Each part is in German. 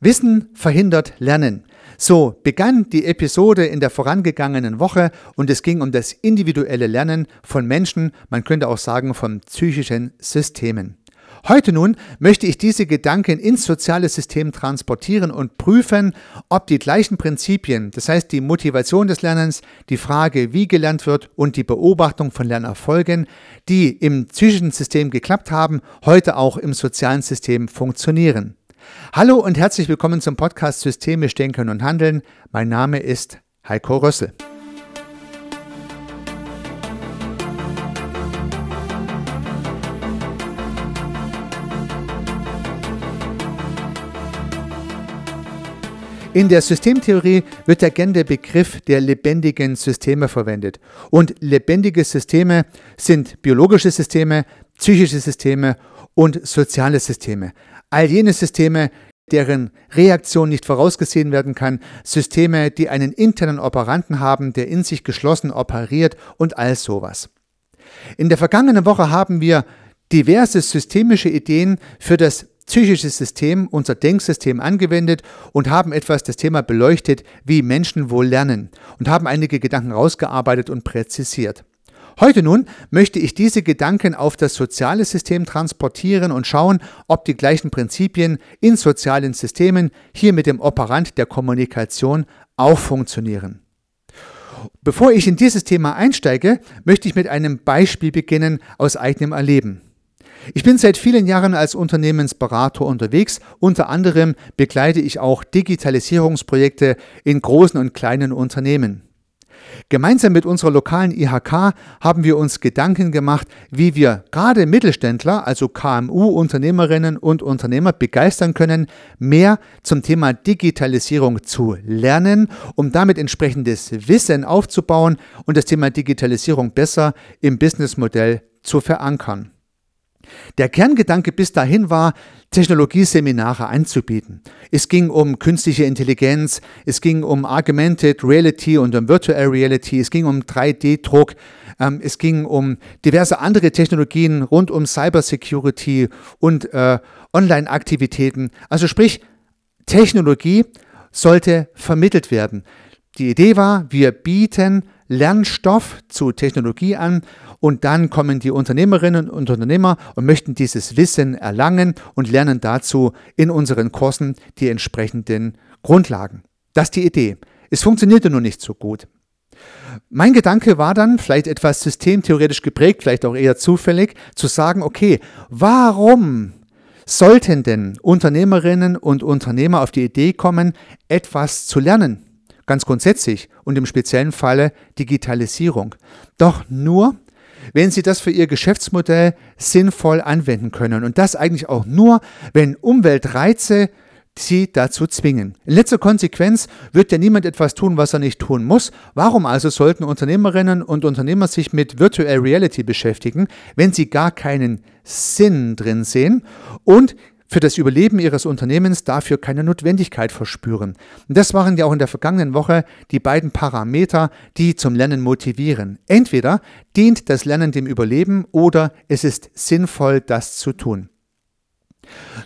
Wissen verhindert Lernen. So begann die Episode in der vorangegangenen Woche und es ging um das individuelle Lernen von Menschen, man könnte auch sagen von psychischen Systemen. Heute nun möchte ich diese Gedanken ins soziale System transportieren und prüfen, ob die gleichen Prinzipien, das heißt die Motivation des Lernens, die Frage, wie gelernt wird und die Beobachtung von Lernerfolgen, die im psychischen System geklappt haben, heute auch im sozialen System funktionieren. Hallo und herzlich willkommen zum Podcast Systemisch Denken und Handeln. Mein Name ist Heiko Rössel. In der Systemtheorie wird ja gerne der Begriff der lebendigen Systeme verwendet. Und lebendige Systeme sind biologische Systeme, psychische Systeme und soziale Systeme. All jene Systeme, deren Reaktion nicht vorausgesehen werden kann, Systeme, die einen internen Operanten haben, der in sich geschlossen operiert und all sowas. In der vergangenen Woche haben wir diverse systemische Ideen für das psychische System, unser Denksystem angewendet und haben etwas das Thema beleuchtet, wie Menschen wohl lernen und haben einige Gedanken rausgearbeitet und präzisiert. Heute nun möchte ich diese Gedanken auf das soziale System transportieren und schauen, ob die gleichen Prinzipien in sozialen Systemen hier mit dem Operant der Kommunikation auch funktionieren. Bevor ich in dieses Thema einsteige, möchte ich mit einem Beispiel beginnen aus eigenem Erleben. Ich bin seit vielen Jahren als Unternehmensberater unterwegs. Unter anderem begleite ich auch Digitalisierungsprojekte in großen und kleinen Unternehmen. Gemeinsam mit unserer lokalen IHK haben wir uns Gedanken gemacht, wie wir gerade Mittelständler, also KMU-Unternehmerinnen und Unternehmer begeistern können, mehr zum Thema Digitalisierung zu lernen, um damit entsprechendes Wissen aufzubauen und das Thema Digitalisierung besser im Businessmodell zu verankern. Der Kerngedanke bis dahin war, Technologieseminare anzubieten. Es ging um künstliche Intelligenz, es ging um Augmented Reality und um Virtual Reality, es ging um 3D-Druck, ähm, es ging um diverse andere Technologien rund um Cybersecurity und äh, Online-Aktivitäten. Also sprich, Technologie sollte vermittelt werden. Die Idee war, wir bieten Lernstoff zu Technologie an und dann kommen die Unternehmerinnen und Unternehmer und möchten dieses Wissen erlangen und lernen dazu in unseren Kursen die entsprechenden Grundlagen. Das ist die Idee. Es funktionierte nur nicht so gut. Mein Gedanke war dann, vielleicht etwas systemtheoretisch geprägt, vielleicht auch eher zufällig, zu sagen, okay, warum sollten denn Unternehmerinnen und Unternehmer auf die Idee kommen, etwas zu lernen? Ganz grundsätzlich und im speziellen Falle Digitalisierung. Doch nur, wenn sie das für ihr Geschäftsmodell sinnvoll anwenden können. Und das eigentlich auch nur, wenn Umweltreize sie dazu zwingen. In letzter Konsequenz wird ja niemand etwas tun, was er nicht tun muss. Warum also sollten Unternehmerinnen und Unternehmer sich mit Virtual Reality beschäftigen, wenn sie gar keinen Sinn drin sehen und für das Überleben ihres Unternehmens dafür keine Notwendigkeit verspüren. Und das waren ja auch in der vergangenen Woche die beiden Parameter, die zum Lernen motivieren. Entweder dient das Lernen dem Überleben oder es ist sinnvoll, das zu tun.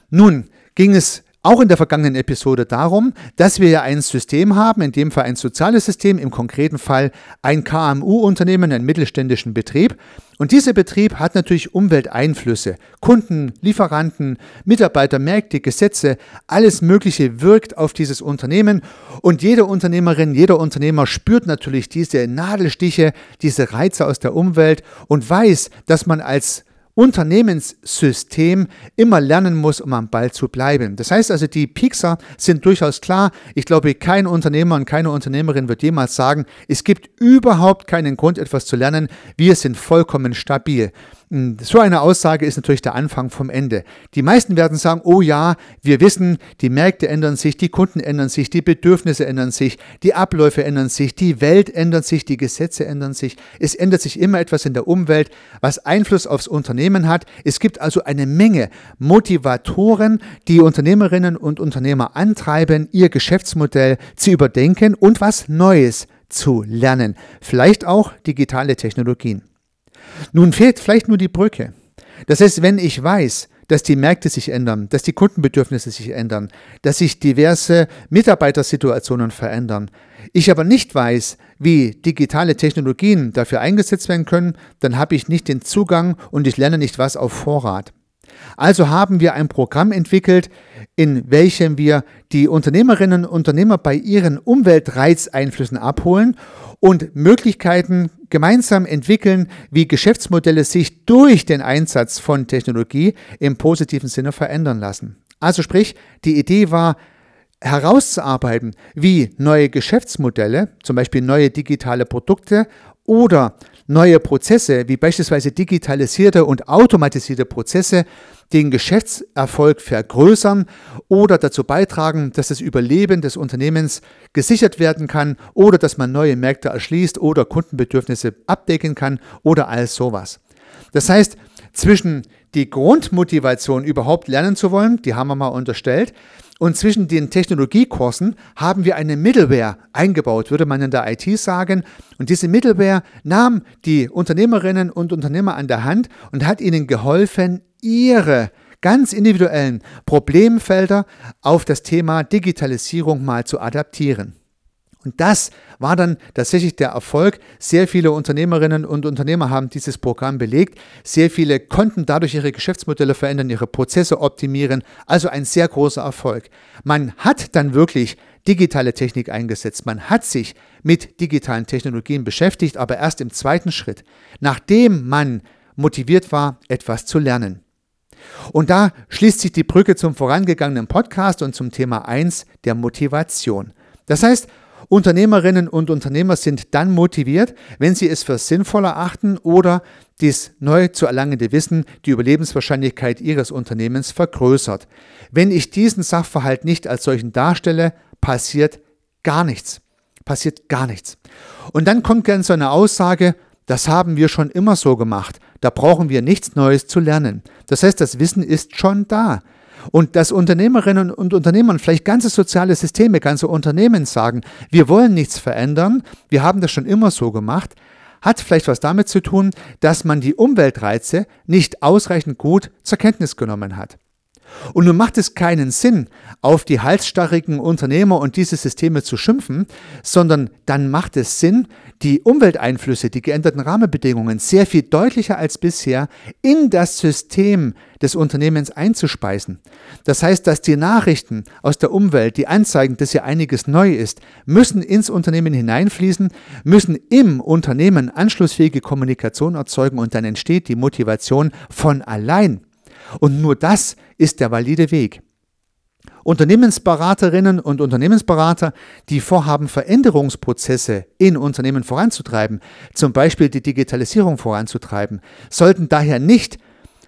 Nun ging es auch in der vergangenen Episode darum, dass wir ja ein System haben, in dem Fall ein soziales System, im konkreten Fall ein KMU-Unternehmen, einen mittelständischen Betrieb. Und dieser Betrieb hat natürlich Umwelteinflüsse. Kunden, Lieferanten, Mitarbeiter, Märkte, Gesetze, alles Mögliche wirkt auf dieses Unternehmen. Und jede Unternehmerin, jeder Unternehmer spürt natürlich diese Nadelstiche, diese Reize aus der Umwelt und weiß, dass man als Unternehmenssystem immer lernen muss, um am Ball zu bleiben. Das heißt also, die Pixar sind durchaus klar. Ich glaube, kein Unternehmer und keine Unternehmerin wird jemals sagen, es gibt überhaupt keinen Grund, etwas zu lernen. Wir sind vollkommen stabil. Hm, so eine Aussage ist natürlich der Anfang vom Ende. Die meisten werden sagen, oh ja, wir wissen, die Märkte ändern sich, die Kunden ändern sich, die Bedürfnisse ändern sich, die Abläufe ändern sich, die Welt ändert sich, die Gesetze ändern sich. Es ändert sich immer etwas in der Umwelt, was Einfluss aufs Unternehmen hat. Es gibt also eine Menge Motivatoren, die Unternehmerinnen und Unternehmer antreiben, ihr Geschäftsmodell zu überdenken und was Neues zu lernen. Vielleicht auch digitale Technologien. Nun fehlt vielleicht nur die Brücke. Das heißt, wenn ich weiß, dass die Märkte sich ändern, dass die Kundenbedürfnisse sich ändern, dass sich diverse Mitarbeitersituationen verändern. Ich aber nicht weiß, wie digitale Technologien dafür eingesetzt werden können, dann habe ich nicht den Zugang und ich lerne nicht was auf Vorrat. Also haben wir ein Programm entwickelt, in welchem wir die Unternehmerinnen und Unternehmer bei ihren Umweltreizeinflüssen abholen und Möglichkeiten gemeinsam entwickeln, wie Geschäftsmodelle sich durch den Einsatz von Technologie im positiven Sinne verändern lassen. Also sprich, die Idee war, herauszuarbeiten, wie neue Geschäftsmodelle, zum Beispiel neue digitale Produkte oder neue Prozesse, wie beispielsweise digitalisierte und automatisierte Prozesse, den Geschäftserfolg vergrößern oder dazu beitragen, dass das Überleben des Unternehmens gesichert werden kann oder dass man neue Märkte erschließt oder Kundenbedürfnisse abdecken kann oder all sowas. Das heißt, zwischen die Grundmotivation überhaupt lernen zu wollen, die haben wir mal unterstellt, und zwischen den Technologiekursen haben wir eine Middleware eingebaut, würde man in der IT sagen. Und diese Middleware nahm die Unternehmerinnen und Unternehmer an der Hand und hat ihnen geholfen, ihre ganz individuellen Problemfelder auf das Thema Digitalisierung mal zu adaptieren. Und das war dann tatsächlich der Erfolg. Sehr viele Unternehmerinnen und Unternehmer haben dieses Programm belegt. Sehr viele konnten dadurch ihre Geschäftsmodelle verändern, ihre Prozesse optimieren. Also ein sehr großer Erfolg. Man hat dann wirklich digitale Technik eingesetzt. Man hat sich mit digitalen Technologien beschäftigt, aber erst im zweiten Schritt, nachdem man motiviert war, etwas zu lernen. Und da schließt sich die Brücke zum vorangegangenen Podcast und zum Thema 1 der Motivation. Das heißt, Unternehmerinnen und Unternehmer sind dann motiviert, wenn sie es für sinnvoll erachten oder dies neu zu erlangende Wissen die Überlebenswahrscheinlichkeit ihres Unternehmens vergrößert. Wenn ich diesen Sachverhalt nicht als solchen darstelle, passiert gar nichts. Passiert gar nichts. Und dann kommt ganz so eine Aussage, das haben wir schon immer so gemacht. Da brauchen wir nichts Neues zu lernen. Das heißt, das Wissen ist schon da. Und dass Unternehmerinnen und Unternehmer, vielleicht ganze soziale Systeme, ganze Unternehmen sagen, wir wollen nichts verändern, wir haben das schon immer so gemacht, hat vielleicht was damit zu tun, dass man die Umweltreize nicht ausreichend gut zur Kenntnis genommen hat. Und nun macht es keinen Sinn, auf die halsstarrigen Unternehmer und diese Systeme zu schimpfen, sondern dann macht es Sinn, die Umwelteinflüsse, die geänderten Rahmenbedingungen sehr viel deutlicher als bisher in das System des Unternehmens einzuspeisen. Das heißt, dass die Nachrichten aus der Umwelt, die anzeigen, dass hier einiges neu ist, müssen ins Unternehmen hineinfließen, müssen im Unternehmen anschlussfähige Kommunikation erzeugen und dann entsteht die Motivation von allein. Und nur das ist der valide Weg. Unternehmensberaterinnen und Unternehmensberater, die vorhaben, Veränderungsprozesse in Unternehmen voranzutreiben, zum Beispiel die Digitalisierung voranzutreiben, sollten daher nicht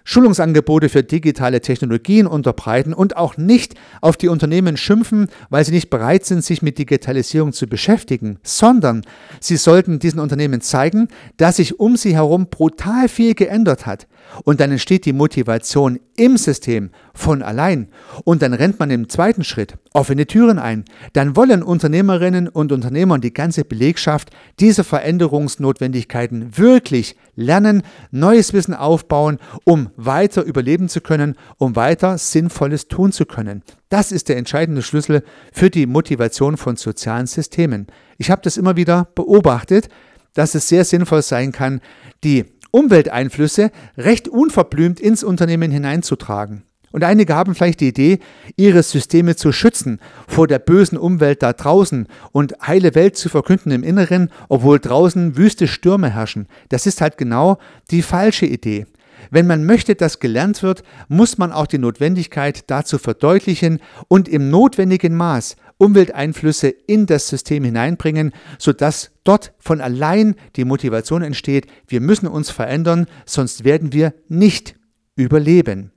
Schulungsangebote für digitale Technologien unterbreiten und auch nicht auf die Unternehmen schimpfen, weil sie nicht bereit sind, sich mit Digitalisierung zu beschäftigen, sondern sie sollten diesen Unternehmen zeigen, dass sich um sie herum brutal viel geändert hat. Und dann entsteht die Motivation im System von allein. Und dann rennt man im zweiten Schritt offene Türen ein. Dann wollen Unternehmerinnen und Unternehmer und die ganze Belegschaft diese Veränderungsnotwendigkeiten wirklich lernen, neues Wissen aufbauen, um weiter überleben zu können, um weiter Sinnvolles tun zu können. Das ist der entscheidende Schlüssel für die Motivation von sozialen Systemen. Ich habe das immer wieder beobachtet, dass es sehr sinnvoll sein kann, die Umwelteinflüsse recht unverblümt ins Unternehmen hineinzutragen. Und einige haben vielleicht die Idee, ihre Systeme zu schützen vor der bösen Umwelt da draußen und heile Welt zu verkünden im Inneren, obwohl draußen wüste Stürme herrschen. Das ist halt genau die falsche Idee. Wenn man möchte, dass gelernt wird, muss man auch die Notwendigkeit dazu verdeutlichen und im notwendigen Maß Umwelteinflüsse in das System hineinbringen, sodass dort von allein die Motivation entsteht, wir müssen uns verändern, sonst werden wir nicht überleben.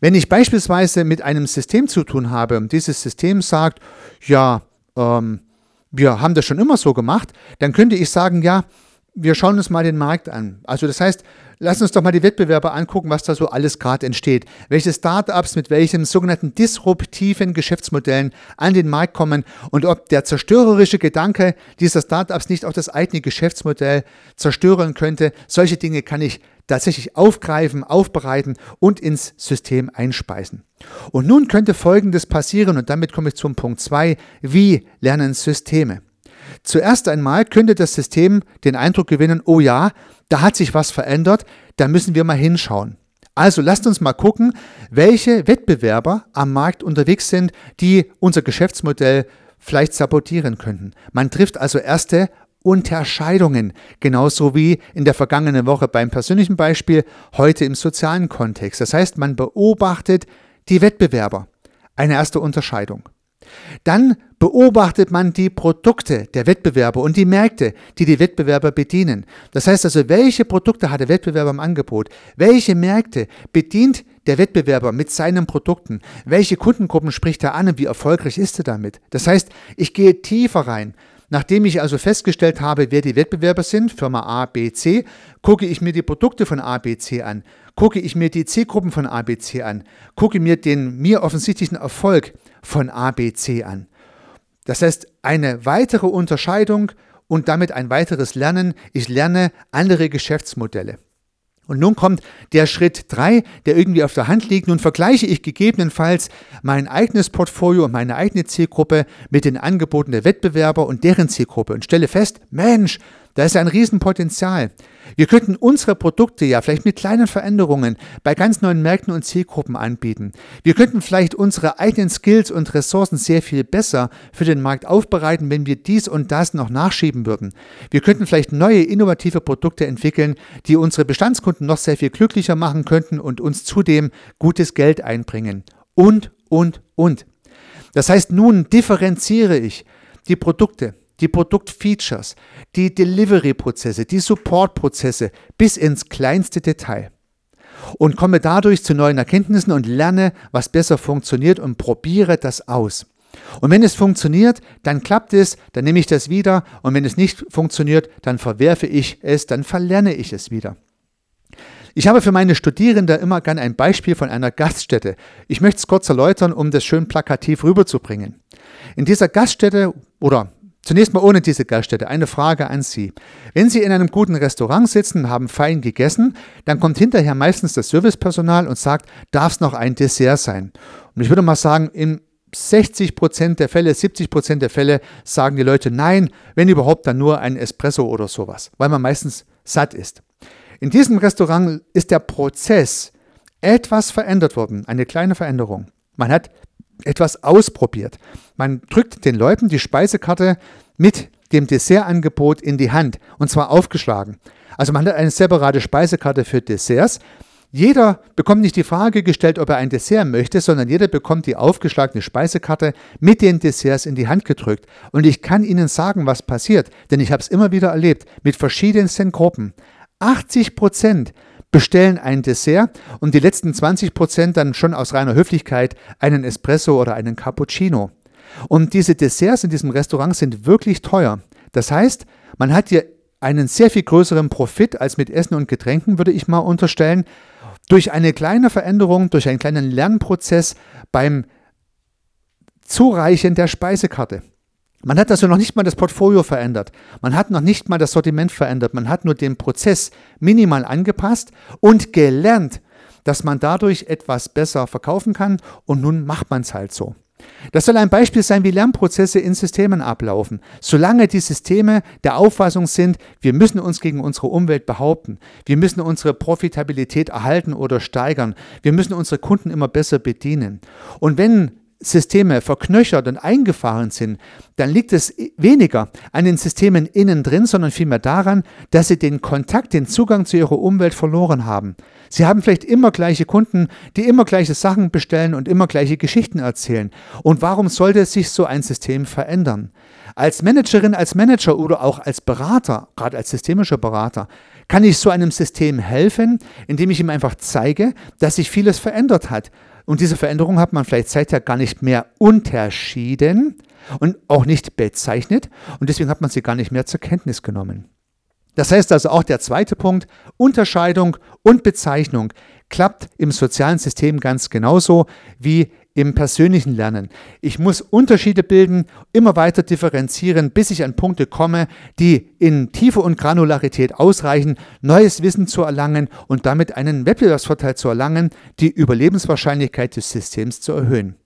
Wenn ich beispielsweise mit einem System zu tun habe und dieses System sagt, ja, ähm, wir haben das schon immer so gemacht, dann könnte ich sagen, ja, wir schauen uns mal den Markt an. Also das heißt, lass uns doch mal die Wettbewerber angucken, was da so alles gerade entsteht. Welche Startups mit welchen sogenannten disruptiven Geschäftsmodellen an den Markt kommen und ob der zerstörerische Gedanke dieser Startups nicht auch das eigene Geschäftsmodell zerstören könnte. Solche Dinge kann ich tatsächlich aufgreifen, aufbereiten und ins System einspeisen. Und nun könnte Folgendes passieren und damit komme ich zum Punkt 2. Wie lernen Systeme? Zuerst einmal könnte das System den Eindruck gewinnen, oh ja, da hat sich was verändert, da müssen wir mal hinschauen. Also lasst uns mal gucken, welche Wettbewerber am Markt unterwegs sind, die unser Geschäftsmodell vielleicht sabotieren könnten. Man trifft also erste Unterscheidungen, genauso wie in der vergangenen Woche beim persönlichen Beispiel, heute im sozialen Kontext. Das heißt, man beobachtet die Wettbewerber. Eine erste Unterscheidung. Dann beobachtet man die Produkte der Wettbewerber und die Märkte, die die Wettbewerber bedienen. Das heißt also, welche Produkte hat der Wettbewerber im Angebot? Welche Märkte bedient der Wettbewerber mit seinen Produkten? Welche Kundengruppen spricht er an und wie erfolgreich ist er damit? Das heißt, ich gehe tiefer rein. Nachdem ich also festgestellt habe, wer die Wettbewerber sind, Firma A, B, C, gucke ich mir die Produkte von A, B, C an, gucke ich mir die C-Gruppen von A, B, C an, gucke mir den mir offensichtlichen Erfolg von A, B, C an. Das heißt, eine weitere Unterscheidung und damit ein weiteres Lernen. Ich lerne andere Geschäftsmodelle. Und nun kommt der Schritt 3, der irgendwie auf der Hand liegt. Nun vergleiche ich gegebenenfalls mein eigenes Portfolio und meine eigene Zielgruppe mit den Angeboten der Wettbewerber und deren Zielgruppe und stelle fest, Mensch, da ist ein Riesenpotenzial. Wir könnten unsere Produkte ja vielleicht mit kleinen Veränderungen bei ganz neuen Märkten und Zielgruppen anbieten. Wir könnten vielleicht unsere eigenen Skills und Ressourcen sehr viel besser für den Markt aufbereiten, wenn wir dies und das noch nachschieben würden. Wir könnten vielleicht neue, innovative Produkte entwickeln, die unsere Bestandskunden noch sehr viel glücklicher machen könnten und uns zudem gutes Geld einbringen. Und, und, und. Das heißt, nun differenziere ich die Produkte, die Produktfeatures, die Delivery-Prozesse, die Support-Prozesse bis ins kleinste Detail. Und komme dadurch zu neuen Erkenntnissen und lerne, was besser funktioniert und probiere das aus. Und wenn es funktioniert, dann klappt es, dann nehme ich das wieder und wenn es nicht funktioniert, dann verwerfe ich es, dann verlerne ich es wieder. Ich habe für meine Studierenden immer gern ein Beispiel von einer Gaststätte. Ich möchte es kurz erläutern, um das schön plakativ rüberzubringen. In dieser Gaststätte oder Zunächst mal ohne diese Gaststätte eine Frage an Sie. Wenn Sie in einem guten Restaurant sitzen, haben fein gegessen, dann kommt hinterher meistens das Servicepersonal und sagt, darf es noch ein Dessert sein? Und ich würde mal sagen, in 60 Prozent der Fälle, 70 Prozent der Fälle sagen die Leute nein, wenn überhaupt dann nur ein Espresso oder sowas, weil man meistens satt ist. In diesem Restaurant ist der Prozess etwas verändert worden, eine kleine Veränderung. Man hat etwas ausprobiert. Man drückt den Leuten die Speisekarte mit dem Dessertangebot in die Hand und zwar aufgeschlagen. Also man hat eine separate Speisekarte für Desserts. Jeder bekommt nicht die Frage gestellt, ob er ein Dessert möchte, sondern jeder bekommt die aufgeschlagene Speisekarte mit den Desserts in die Hand gedrückt. Und ich kann Ihnen sagen, was passiert, denn ich habe es immer wieder erlebt mit verschiedensten Gruppen. 80 Prozent bestellen ein Dessert und die letzten 20 Prozent dann schon aus reiner Höflichkeit einen Espresso oder einen Cappuccino. Und diese Desserts in diesem Restaurant sind wirklich teuer. Das heißt, man hat hier einen sehr viel größeren Profit als mit Essen und Getränken, würde ich mal unterstellen, durch eine kleine Veränderung, durch einen kleinen Lernprozess beim Zureichen der Speisekarte. Man hat also noch nicht mal das Portfolio verändert. Man hat noch nicht mal das Sortiment verändert. Man hat nur den Prozess minimal angepasst und gelernt, dass man dadurch etwas besser verkaufen kann und nun macht man es halt so. Das soll ein Beispiel sein, wie Lernprozesse in Systemen ablaufen. Solange die Systeme der Auffassung sind, wir müssen uns gegen unsere Umwelt behaupten, wir müssen unsere Profitabilität erhalten oder steigern, wir müssen unsere Kunden immer besser bedienen. Und wenn Systeme verknöchert und eingefahren sind, dann liegt es weniger an den Systemen innen drin, sondern vielmehr daran, dass sie den Kontakt, den Zugang zu ihrer Umwelt verloren haben. Sie haben vielleicht immer gleiche Kunden, die immer gleiche Sachen bestellen und immer gleiche Geschichten erzählen. Und warum sollte sich so ein System verändern? Als Managerin, als Manager oder auch als Berater, gerade als systemischer Berater, kann ich so einem System helfen, indem ich ihm einfach zeige, dass sich vieles verändert hat und diese Veränderung hat man vielleicht seither gar nicht mehr unterschieden und auch nicht bezeichnet. Und deswegen hat man sie gar nicht mehr zur Kenntnis genommen. Das heißt also auch der zweite Punkt, Unterscheidung und Bezeichnung klappt im sozialen System ganz genauso wie im persönlichen Lernen. Ich muss Unterschiede bilden, immer weiter differenzieren, bis ich an Punkte komme, die in Tiefe und Granularität ausreichen, neues Wissen zu erlangen und damit einen Wettbewerbsvorteil zu erlangen, die Überlebenswahrscheinlichkeit des Systems zu erhöhen.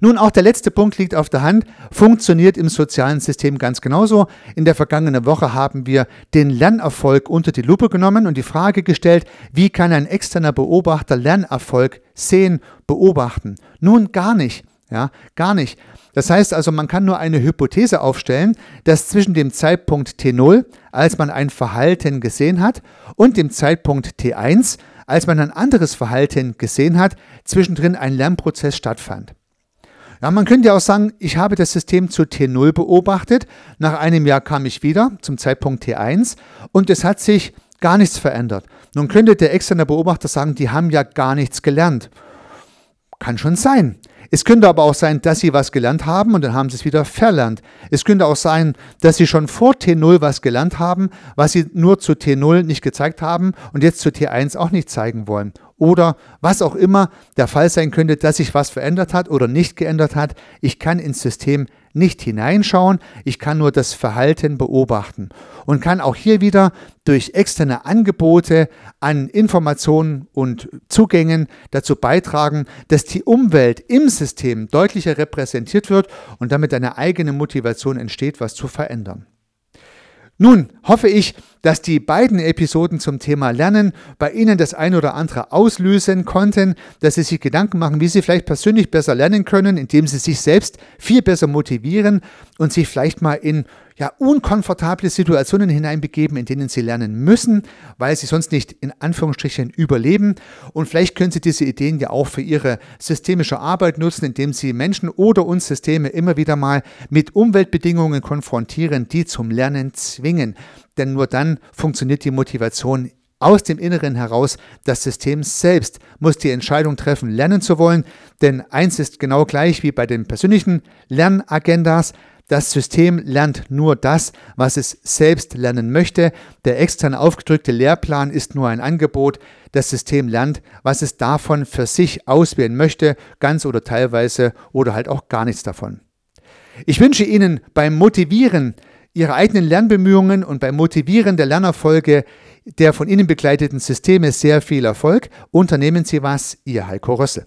Nun, auch der letzte Punkt liegt auf der Hand, funktioniert im sozialen System ganz genauso. In der vergangenen Woche haben wir den Lernerfolg unter die Lupe genommen und die Frage gestellt, wie kann ein externer Beobachter Lernerfolg sehen, beobachten? Nun, gar nicht. Ja, gar nicht. Das heißt also, man kann nur eine Hypothese aufstellen, dass zwischen dem Zeitpunkt T0, als man ein Verhalten gesehen hat, und dem Zeitpunkt T1, als man ein anderes Verhalten gesehen hat, zwischendrin ein Lernprozess stattfand. Ja, man könnte ja auch sagen, ich habe das System zu T0 beobachtet. Nach einem Jahr kam ich wieder zum Zeitpunkt T1 und es hat sich gar nichts verändert. Nun könnte der externe Beobachter sagen, die haben ja gar nichts gelernt. Kann schon sein. Es könnte aber auch sein, dass sie was gelernt haben und dann haben sie es wieder verlernt. Es könnte auch sein, dass sie schon vor T0 was gelernt haben, was sie nur zu T0 nicht gezeigt haben und jetzt zu T1 auch nicht zeigen wollen oder was auch immer der Fall sein könnte, dass sich was verändert hat oder nicht geändert hat. Ich kann ins System nicht hineinschauen, ich kann nur das Verhalten beobachten und kann auch hier wieder durch externe Angebote an Informationen und Zugängen dazu beitragen, dass die Umwelt im System deutlicher repräsentiert wird und damit eine eigene Motivation entsteht, was zu verändern. Nun hoffe ich, dass die beiden Episoden zum Thema Lernen bei Ihnen das ein oder andere auslösen konnten, dass Sie sich Gedanken machen, wie Sie vielleicht persönlich besser lernen können, indem Sie sich selbst viel besser motivieren und sich vielleicht mal in ja, unkomfortable Situationen hineinbegeben, in denen sie lernen müssen, weil sie sonst nicht in Anführungsstrichen überleben. Und vielleicht können Sie diese Ideen ja auch für Ihre systemische Arbeit nutzen, indem Sie Menschen oder uns Systeme immer wieder mal mit Umweltbedingungen konfrontieren, die zum Lernen zwingen. Denn nur dann funktioniert die Motivation aus dem Inneren heraus, das System selbst muss die Entscheidung treffen, lernen zu wollen, denn eins ist genau gleich wie bei den persönlichen Lernagendas, das System lernt nur das, was es selbst lernen möchte. Der extern aufgedrückte Lehrplan ist nur ein Angebot. Das System lernt, was es davon für sich auswählen möchte, ganz oder teilweise oder halt auch gar nichts davon. Ich wünsche Ihnen beim Motivieren Ihrer eigenen Lernbemühungen und beim Motivieren der Lernerfolge der von Ihnen begleiteten Systeme sehr viel Erfolg. Unternehmen Sie was, Ihr Heiko Rössel.